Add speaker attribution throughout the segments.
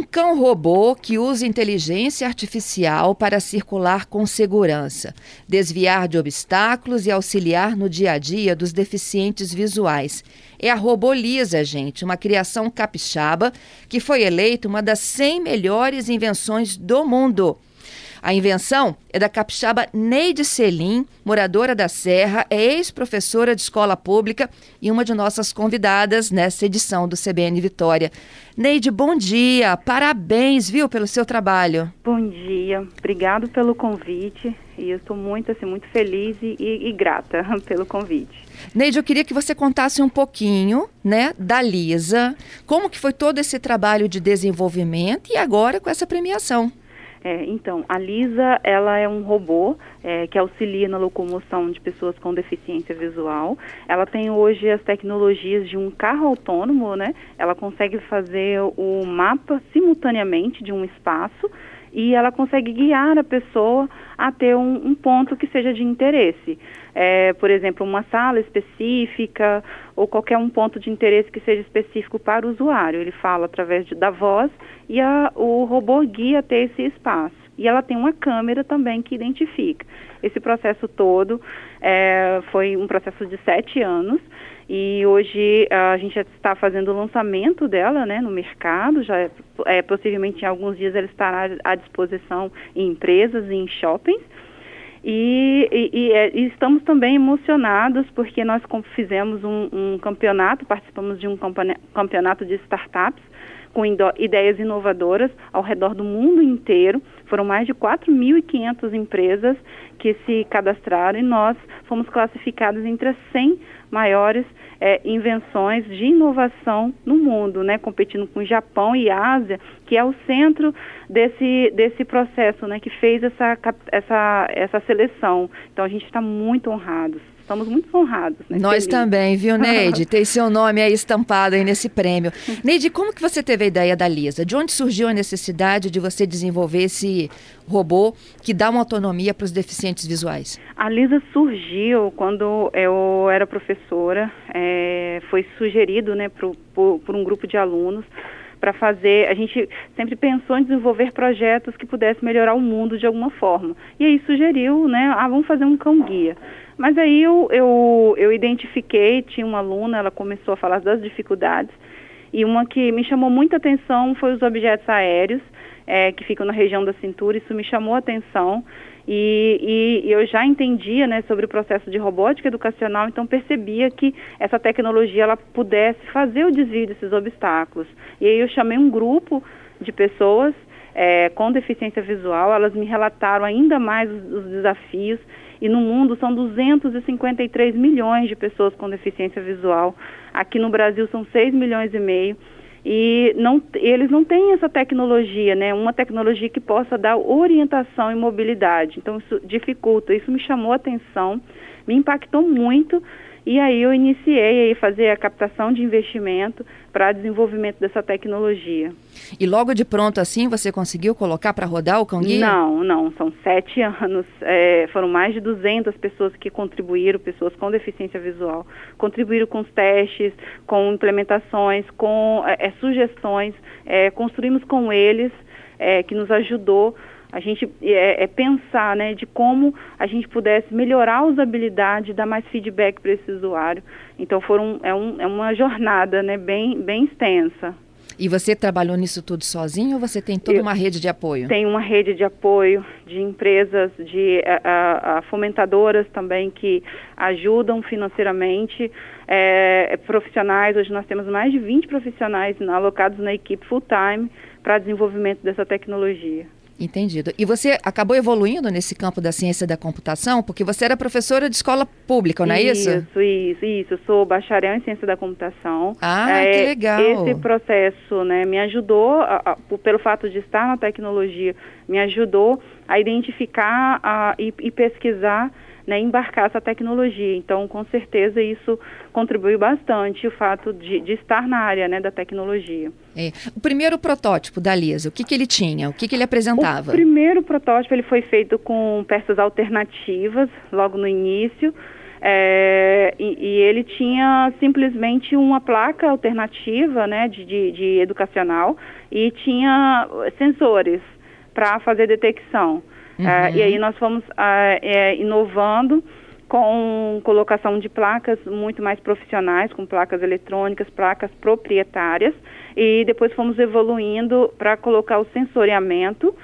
Speaker 1: Um cão robô que usa inteligência artificial para circular com segurança, desviar de obstáculos e auxiliar no dia a dia dos deficientes visuais. É a Robolisa, gente, uma criação capixaba que foi eleita uma das 100 melhores invenções do mundo. A invenção é da capixaba Neide Selim, moradora da Serra, é ex-professora de escola pública e uma de nossas convidadas nessa edição do CBN Vitória. Neide, bom dia, parabéns, viu, pelo seu trabalho.
Speaker 2: Bom dia, obrigado pelo convite e eu estou muito, assim, muito feliz e, e, e grata pelo convite.
Speaker 1: Neide, eu queria que você contasse um pouquinho, né, da Lisa, como que foi todo esse trabalho de desenvolvimento e agora com essa premiação.
Speaker 2: É, então, a Lisa, ela é um robô é, que auxilia na locomoção de pessoas com deficiência visual. Ela tem hoje as tecnologias de um carro autônomo, né? Ela consegue fazer o mapa simultaneamente de um espaço e ela consegue guiar a pessoa a ter um, um ponto que seja de interesse. É, por exemplo, uma sala específica ou qualquer um ponto de interesse que seja específico para o usuário. Ele fala através de, da voz e a, o robô guia até esse espaço. E ela tem uma câmera também que identifica. Esse processo todo é, foi um processo de sete anos e hoje a gente está fazendo o lançamento dela né, no mercado, já é, é, possivelmente em alguns dias ela estará à disposição em empresas e em shoppings. E, e, e, é, estamos também emocionados porque nós fizemos um, um campeonato, participamos de um campeonato de startups com ideias inovadoras ao redor do mundo inteiro. Foram mais de 4.500 empresas que se cadastraram e nós fomos classificados entre as 100 maiores é, invenções de inovação no mundo, né, competindo com o Japão e Ásia, que é o centro desse, desse processo, né, que fez essa, essa, essa seleção. Então a gente está muito honrados. Estamos muito honrados. Né?
Speaker 1: Nós Feliz. também, viu, Neide? Tem seu nome aí estampado aí nesse prêmio. Neide, como que você teve a ideia da Lisa? De onde surgiu a necessidade de você desenvolver esse robô que dá uma autonomia para os deficientes visuais?
Speaker 2: A Lisa surgiu quando eu era professora. É, foi sugerido né, por, por, por um grupo de alunos para fazer. A gente sempre pensou em desenvolver projetos que pudessem melhorar o mundo de alguma forma. E aí sugeriu, né? Ah, vamos fazer um cão guia. Mas aí eu, eu, eu identifiquei, tinha uma aluna, ela começou a falar das dificuldades, e uma que me chamou muita atenção foi os objetos aéreos, é, que ficam na região da cintura, isso me chamou a atenção, e, e, eu já entendia né, sobre o processo de robótica educacional, então percebia que essa tecnologia ela pudesse fazer o desvio desses obstáculos. E aí eu chamei um grupo de pessoas é, com deficiência visual, elas me relataram ainda mais os, os desafios e no mundo são 253 milhões de pessoas com deficiência visual. Aqui no Brasil são 6 milhões e meio. E não, eles não têm essa tecnologia, né? Uma tecnologia que possa dar orientação e mobilidade. Então isso dificulta. Isso me chamou a atenção, me impactou muito e aí eu iniciei a fazer a captação de investimento para desenvolvimento dessa tecnologia.
Speaker 1: E logo de pronto assim você conseguiu colocar para rodar o Cão
Speaker 2: Não, não, são sete anos, é, foram mais de 200 pessoas que contribuíram, pessoas com deficiência visual, contribuíram com os testes, com implementações, com é, é sugestões, é, construímos com eles, é, que nos ajudou a gente é, é, pensar né, de como a gente pudesse melhorar a usabilidade, dar mais feedback para esse usuário. Então foram, é, um, é uma jornada né, bem, bem extensa.
Speaker 1: E você trabalhou nisso tudo sozinho ou você tem toda Eu uma rede de apoio?
Speaker 2: Tem uma rede de apoio de empresas, de a, a, fomentadoras também que ajudam financeiramente, é, profissionais. Hoje nós temos mais de 20 profissionais alocados na equipe full-time para desenvolvimento dessa tecnologia.
Speaker 1: Entendido. E você acabou evoluindo nesse campo da ciência da computação, porque você era professora de escola pública, não é isso?
Speaker 2: Isso, isso, isso. Eu sou bacharel em ciência da computação.
Speaker 1: Ah, é, que legal.
Speaker 2: Esse processo, né, me ajudou, a, a, pelo fato de estar na tecnologia, me ajudou a identificar a, e, e pesquisar né, embarcar essa tecnologia. Então, com certeza, isso contribui bastante o fato de, de estar na área né, da tecnologia.
Speaker 1: É. O primeiro protótipo da Lisa, o que, que ele tinha? O que, que ele apresentava?
Speaker 2: O primeiro protótipo ele foi feito com peças alternativas, logo no início. É, e, e, ele tinha simplesmente uma placa alternativa né, de, de, de educacional e tinha sensores para fazer detecção. Uhum. É, e aí nós fomos é, inovando com colocação de placas muito mais profissionais, com placas eletrônicas, placas proprietárias, e depois fomos evoluindo para colocar o sensoriamento,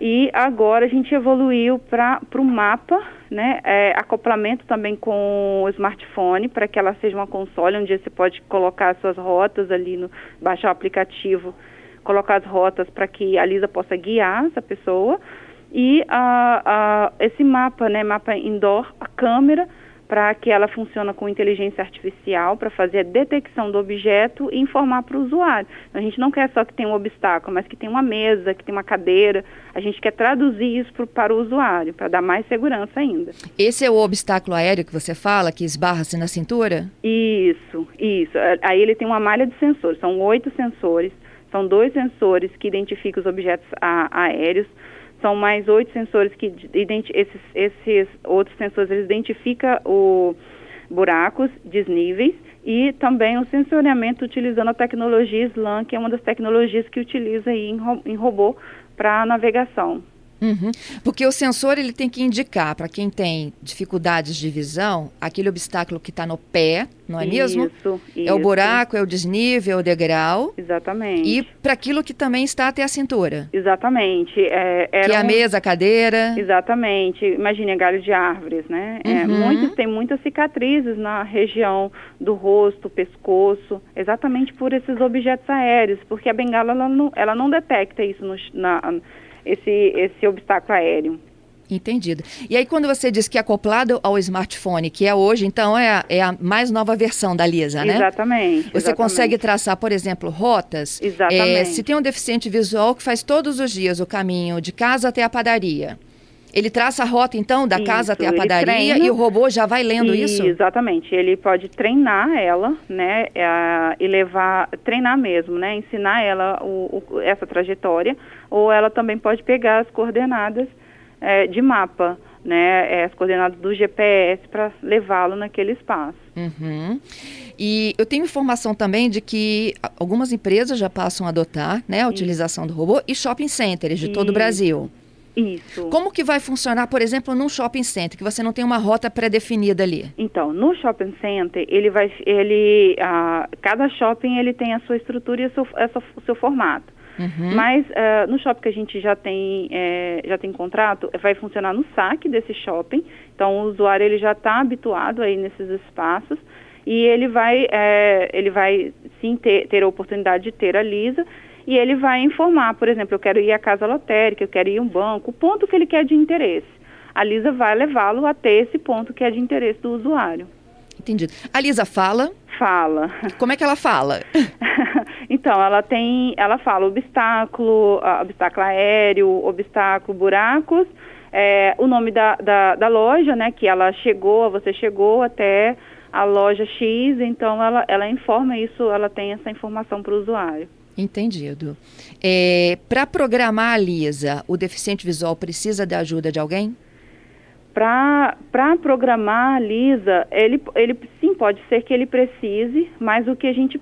Speaker 2: e agora a gente evoluiu para o mapa, né, é, acoplamento também com o smartphone, para que ela seja uma console onde você pode colocar suas rotas ali, no, baixar o aplicativo, colocar as rotas para que a Lisa possa guiar essa pessoa, e a, a, esse mapa, né, mapa indoor, a câmera, para que ela funcione com inteligência artificial, para fazer a detecção do objeto e informar para o usuário. A gente não quer só que tenha um obstáculo, mas que tenha uma mesa, que tenha uma cadeira. A gente quer traduzir isso pro, para o usuário, para dar mais segurança ainda.
Speaker 1: Esse é o obstáculo aéreo que você fala, que esbarra-se na cintura?
Speaker 2: Isso, isso. Aí ele tem uma malha de sensores, são oito sensores, são dois sensores que identificam os objetos aéreos, são mais oito sensores que esses, esses outros sensores eles identificam o buracos, desníveis e também o sensoriamento utilizando a tecnologia SLAM, que é uma das tecnologias que utiliza aí em, robô para navegação.
Speaker 1: Uhum. Porque o sensor ele tem que indicar para quem tem dificuldades de visão aquele obstáculo que está no pé, não é
Speaker 2: isso,
Speaker 1: mesmo?
Speaker 2: Isso.
Speaker 1: É o buraco, é o desnível, é o degrau.
Speaker 2: Exatamente.
Speaker 1: E para aquilo que também está até a cintura.
Speaker 2: Exatamente. É,
Speaker 1: que é a mesa, a cadeira.
Speaker 2: Exatamente. Imagine galho de árvores, né? É, uhum. É, muitos têm muitas cicatrizes na região do rosto, pescoço, exatamente por esses objetos aéreos, porque a bengala ela não, ela não detecta isso no, na esse, esse obstáculo aéreo.
Speaker 1: Entendido. E aí, quando você diz que é acoplado ao smartphone, que é hoje, então é a, é a mais nova versão da Lisa, né?
Speaker 2: Exatamente.
Speaker 1: Você
Speaker 2: exatamente.
Speaker 1: consegue traçar, por exemplo, rotas?
Speaker 2: Exatamente.
Speaker 1: É, se tem um deficiente visual que faz todos os dias o caminho de casa até a padaria. Ele traça a rota, então, da isso, casa até a padaria treina, e o robô já vai lendo
Speaker 2: e,
Speaker 1: isso?
Speaker 2: Exatamente. Ele pode treinar ela, né, é, e levar, treinar mesmo, né, ensinar ela o, o, essa trajetória, ou ela também pode pegar as coordenadas é, de mapa, né, é, as coordenadas do GPS para levá-lo naquele espaço.
Speaker 1: Uhum. E eu tenho informação também de que algumas empresas já passam a adotar né, a utilização do robô e shopping centers de Isso. todo o Brasil.
Speaker 2: Isso.
Speaker 1: Como que vai funcionar, por exemplo, num shopping center, que você não tem uma rota pré-definida ali?
Speaker 2: Então, no shopping center, ele vai, ele, uh, cada shopping ele tem a sua estrutura e o seu, o seu formato. Uhum. Mas uh, no shopping que a gente já tem, é, já tem contrato, vai funcionar no saque desse shopping. Então o usuário ele já está habituado aí nesses espaços e ele vai, é, ele vai sim ter, ter a oportunidade de ter a Lisa e ele vai informar, por exemplo, eu quero ir à casa lotérica, eu quero ir a um banco, o ponto que ele quer de interesse. A Lisa vai levá-lo até esse ponto que é de interesse do usuário.
Speaker 1: Entendido. A Lisa fala?
Speaker 2: Fala.
Speaker 1: Como é que ela fala?
Speaker 2: então, ela tem, ela fala obstáculo, obstáculo aéreo, obstáculo, buracos, é, o nome da, da, da, loja, né, que ela chegou, você chegou até a loja X, então ela, ela informa isso, ela tem essa informação para o usuário.
Speaker 1: Entendido. É, Para programar a Lisa, o deficiente visual precisa da ajuda de alguém?
Speaker 2: Para programar a Lisa, ele, ele sim pode ser que ele precise, mas o que a gente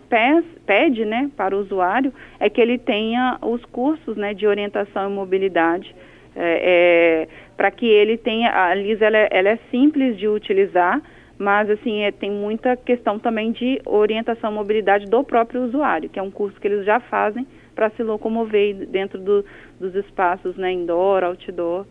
Speaker 2: pede né, para o usuário é que ele tenha os cursos né, de orientação e mobilidade. É, é, para que ele tenha. A Lisa ela é, ela é simples de utilizar, mas assim é, tem muita questão também de orientação e mobilidade do próprio usuário, que é um curso que eles já fazem para se locomover dentro do, dos espaços né, indoor, outdoor.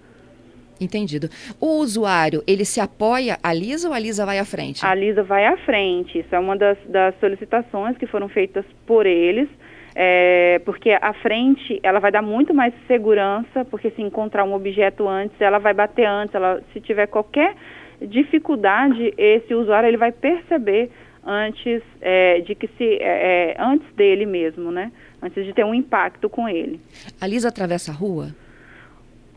Speaker 1: Entendido. O usuário, ele se apoia a Lisa ou a Lisa vai à frente?
Speaker 2: A Lisa vai à frente. Isso é uma das, das solicitações que foram feitas por eles, é, porque a frente ela vai dar muito mais segurança, porque se encontrar um objeto antes, ela vai bater antes, ela, se tiver qualquer dificuldade esse usuário ele vai perceber antes é, de que se é, é, antes dele mesmo, né? Antes de ter um impacto com ele.
Speaker 1: A Lisa atravessa a rua?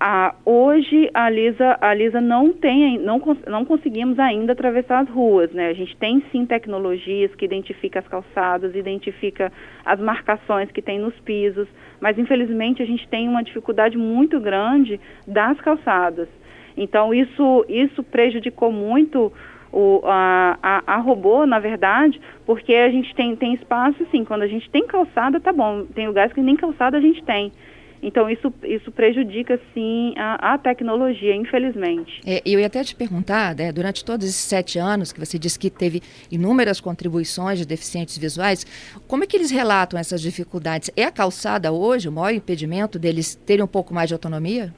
Speaker 2: Ah, hoje a Lisa, a Lisa não tem, não, não conseguimos ainda atravessar as ruas, né? A gente tem sim tecnologias que identifica as calçadas, identifica as marcações que tem nos pisos, mas infelizmente a gente tem uma dificuldade muito grande das calçadas. Então isso, isso prejudicou muito o, a, a, a, robô, na verdade, porque a gente tem, tem espaço, sim, quando a gente tem calçada, tá bom, tem lugares que nem calçada a gente tem. Então, isso, isso prejudica, sim, a, a tecnologia, infelizmente.
Speaker 1: É, eu ia até te perguntar, né, durante todos esses sete anos que você disse que teve inúmeras contribuições de deficientes visuais, como é que eles relatam essas dificuldades? É a calçada hoje o maior impedimento deles terem um pouco mais de autonomia?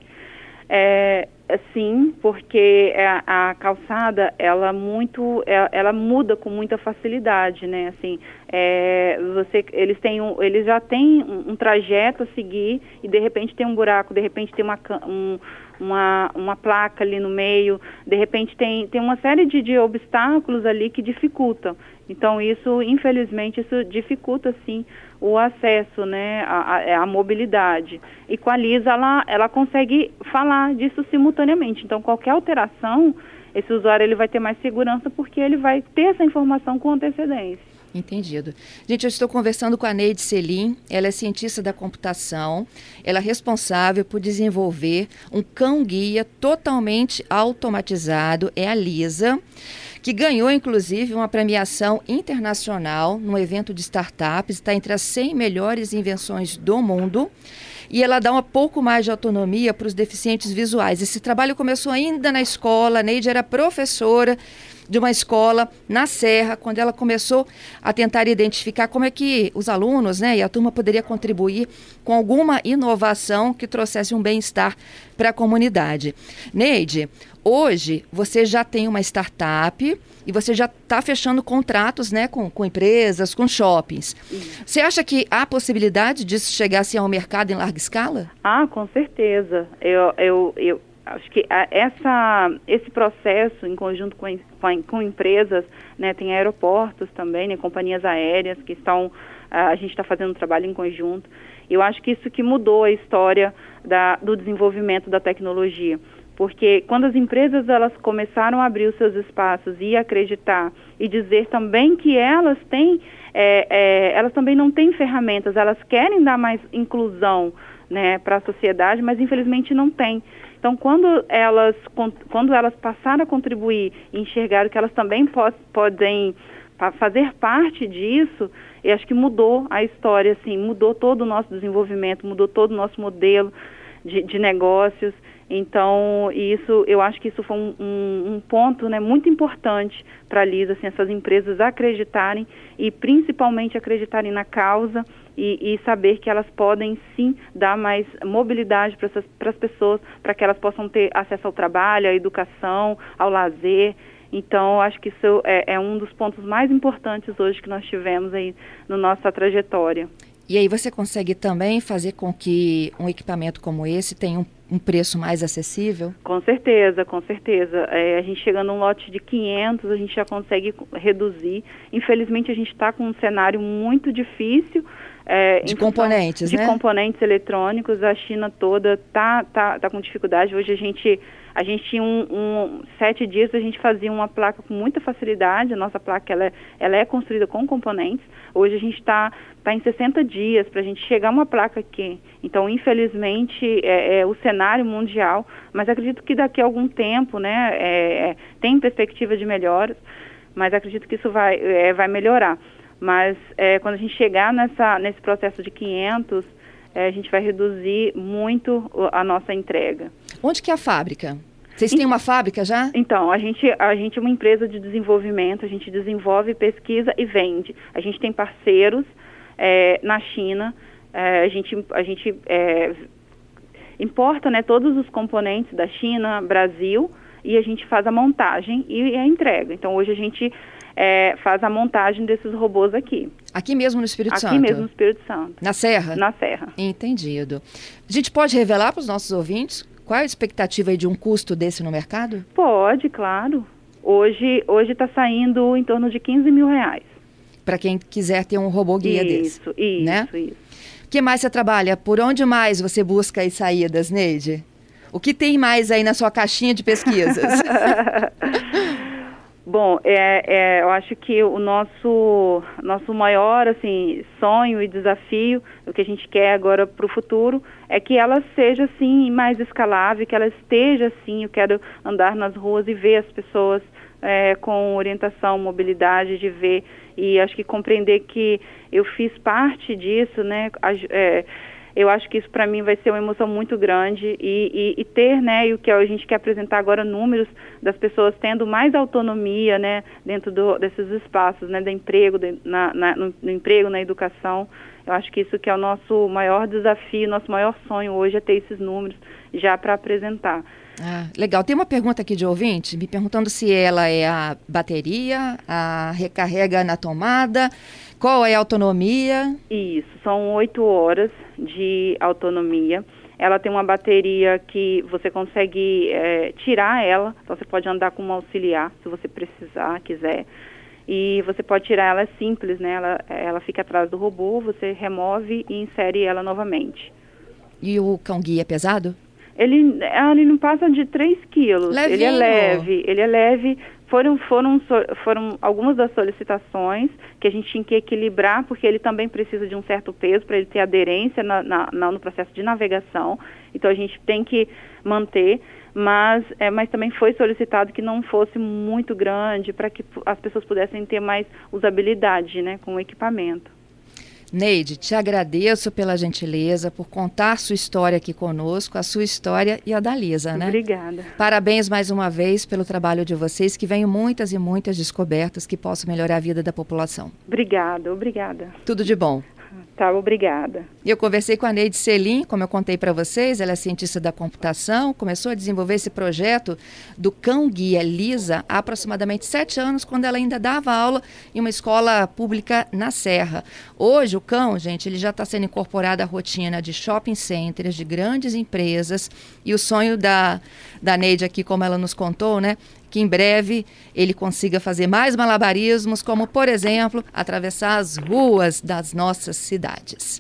Speaker 2: É, sim, porque a, a, calçada ela muito ela, é, ela, muda com muita facilidade, né? Assim, é, você eles têm um, eles já têm um, um, trajeto a seguir e de repente tem um buraco, de repente tem uma um, uma, uma placa ali no meio, de repente tem, tem uma série de, de obstáculos ali que dificultam. Então isso, infelizmente, isso dificulta sim o acesso, né, à, mobilidade. E com a Lisa, ela, ela consegue falar disso simultaneamente. Então, qualquer alteração, esse usuário ele vai ter mais segurança porque ele vai ter essa informação com antecedência.
Speaker 1: Entendido. Gente, eu estou conversando com a Neide Selim, ela é cientista da computação, ela é responsável por desenvolver um cão-guia totalmente automatizado, é a Lisa que ganhou inclusive uma premiação internacional no evento de startups, está entre as 100 melhores invenções do mundo. E ela dá um pouco mais de autonomia para os deficientes visuais. Esse trabalho começou ainda na escola, a Neide era professora de uma escola na Serra, quando ela começou a tentar identificar como é que os alunos né, e a turma poderia contribuir com alguma inovação que trouxesse um bem-estar para a comunidade. Neide, Hoje, você já tem uma startup e você já está fechando contratos né, com, com empresas, com shoppings. Você acha que há possibilidade disso chegar assim, ao mercado em larga escala?
Speaker 2: Ah, com certeza. Eu, eu, eu acho que essa, esse processo, em conjunto com, com, com empresas, né, tem aeroportos também, né, companhias aéreas que estão. A gente está fazendo um trabalho em conjunto. Eu acho que isso que mudou a história da, do desenvolvimento da tecnologia porque quando as empresas elas começaram a abrir os seus espaços e acreditar e dizer também que elas têm, é, é, elas também não têm ferramentas, elas querem dar mais inclusão né, para a sociedade, mas infelizmente não tem. Então, quando elas, quando elas passaram a contribuir e enxergaram que elas também po podem fazer parte disso, eu acho que mudou a história, assim, mudou todo o nosso desenvolvimento, mudou todo o nosso modelo de, de negócios. Então, isso, eu acho que isso foi um, um, um ponto né, muito importante para a Lisa, assim, essas empresas acreditarem e principalmente acreditarem na causa e, e saber que elas podem sim dar mais mobilidade para as pessoas, para que elas possam ter acesso ao trabalho, à educação, ao lazer. Então, acho que isso é, é um dos pontos mais importantes hoje que nós tivemos aí na nossa trajetória.
Speaker 1: E aí você consegue também fazer com que um equipamento como esse tenha um, um preço mais acessível?
Speaker 2: Com certeza, com certeza. É, a gente chegando num lote de 500, a gente já consegue reduzir. Infelizmente, a gente está com um cenário muito difícil.
Speaker 1: É, de componentes,
Speaker 2: de
Speaker 1: né?
Speaker 2: De componentes eletrônicos, a China toda tá, tá, tá com dificuldade. Hoje a gente a gente tinha um, um, sete dias, a gente fazia uma placa com muita facilidade. A nossa placa ela é, ela é construída com componentes. Hoje a gente está tá em 60 dias para a gente chegar uma placa aqui. Então, infelizmente, é, é, o cenário mundial, mas acredito que daqui a algum tempo, né, é, é tem perspectiva de melhoras, mas acredito que isso vai, é, vai melhorar. Mas é, quando a gente chegar nessa, nesse processo de 500, é, a gente vai reduzir muito a nossa entrega.
Speaker 1: Onde que é a fábrica? Vocês têm uma fábrica já?
Speaker 2: Então, a gente, a gente é uma empresa de desenvolvimento, a gente desenvolve, pesquisa e vende. A gente tem parceiros é, na China, é, a gente, a gente é, importa né, todos os componentes da China, Brasil, e a gente faz a montagem e a entrega. Então, hoje a gente é, faz a montagem desses robôs aqui.
Speaker 1: Aqui mesmo no Espírito
Speaker 2: aqui
Speaker 1: Santo?
Speaker 2: Aqui mesmo no Espírito Santo.
Speaker 1: Na Serra?
Speaker 2: Na Serra.
Speaker 1: Entendido. A gente pode revelar para os nossos ouvintes qual é a expectativa de um custo desse no mercado?
Speaker 2: Pode, claro. Hoje hoje está saindo em torno de 15 mil reais.
Speaker 1: Para quem quiser ter um robô guia
Speaker 2: isso,
Speaker 1: desse.
Speaker 2: Isso,
Speaker 1: né?
Speaker 2: isso.
Speaker 1: O que mais você trabalha? Por onde mais você busca as saídas, Neide? O que tem mais aí na sua caixinha de pesquisas?
Speaker 2: Bom, é, é, eu acho que o nosso, nosso maior assim, sonho e desafio, o que a gente quer agora para o futuro, é que ela seja assim mais escalável, que ela esteja assim. Eu quero andar nas ruas e ver as pessoas é, com orientação, mobilidade, de ver e acho que compreender que eu fiz parte disso, né? É, eu acho que isso para mim vai ser uma emoção muito grande e, e, e, ter, né, e o que a gente quer apresentar agora, números das pessoas tendo mais autonomia, né, dentro do, desses espaços, né, do emprego, de, na, na, no, no, emprego, na educação. Eu acho que isso que é o nosso maior desafio, nosso maior sonho hoje é ter esses números já para apresentar.
Speaker 1: Ah, legal. Tem uma pergunta aqui de ouvinte me perguntando se ela é a bateria, a recarrega na tomada, qual é a autonomia?
Speaker 2: Isso, são oito horas de autonomia. Ela tem uma bateria que você consegue é, tirar ela, então você pode andar com uma auxiliar se você precisar, quiser. E você pode tirar ela, é simples, né? Ela, ela fica atrás do robô, você remove e insere ela novamente.
Speaker 1: E o cão guia é pesado?
Speaker 2: Ele, ele não passa de 3 quilos.
Speaker 1: Levinho.
Speaker 2: Ele é leve, ele é leve. Foram, foram, foram algumas das solicitações que a gente tinha que equilibrar, porque ele também precisa de um certo peso para ele ter aderência na, na, no processo de navegação. Então a gente tem que manter, mas, é, mas também foi solicitado que não fosse muito grande para que as pessoas pudessem ter mais usabilidade né, com o equipamento.
Speaker 1: Neide, te agradeço pela gentileza, por contar sua história aqui conosco, a sua história e a da Lisa, né?
Speaker 2: Obrigada.
Speaker 1: Parabéns mais uma vez pelo trabalho de vocês, que venham muitas e muitas descobertas que possam melhorar a vida da população.
Speaker 2: Obrigada, obrigada.
Speaker 1: Tudo de bom.
Speaker 2: Tá, obrigada.
Speaker 1: Eu conversei com a Neide Selim, como eu contei para vocês, ela é cientista da computação, começou a desenvolver esse projeto do cão guia Lisa há aproximadamente sete anos, quando ela ainda dava aula em uma escola pública na Serra. Hoje o cão, gente, ele já está sendo incorporado à rotina de shopping centers, de grandes empresas, e o sonho da, da Neide aqui, como ela nos contou, né, que em breve ele consiga fazer mais malabarismos, como, por exemplo, atravessar as ruas das nossas cidades.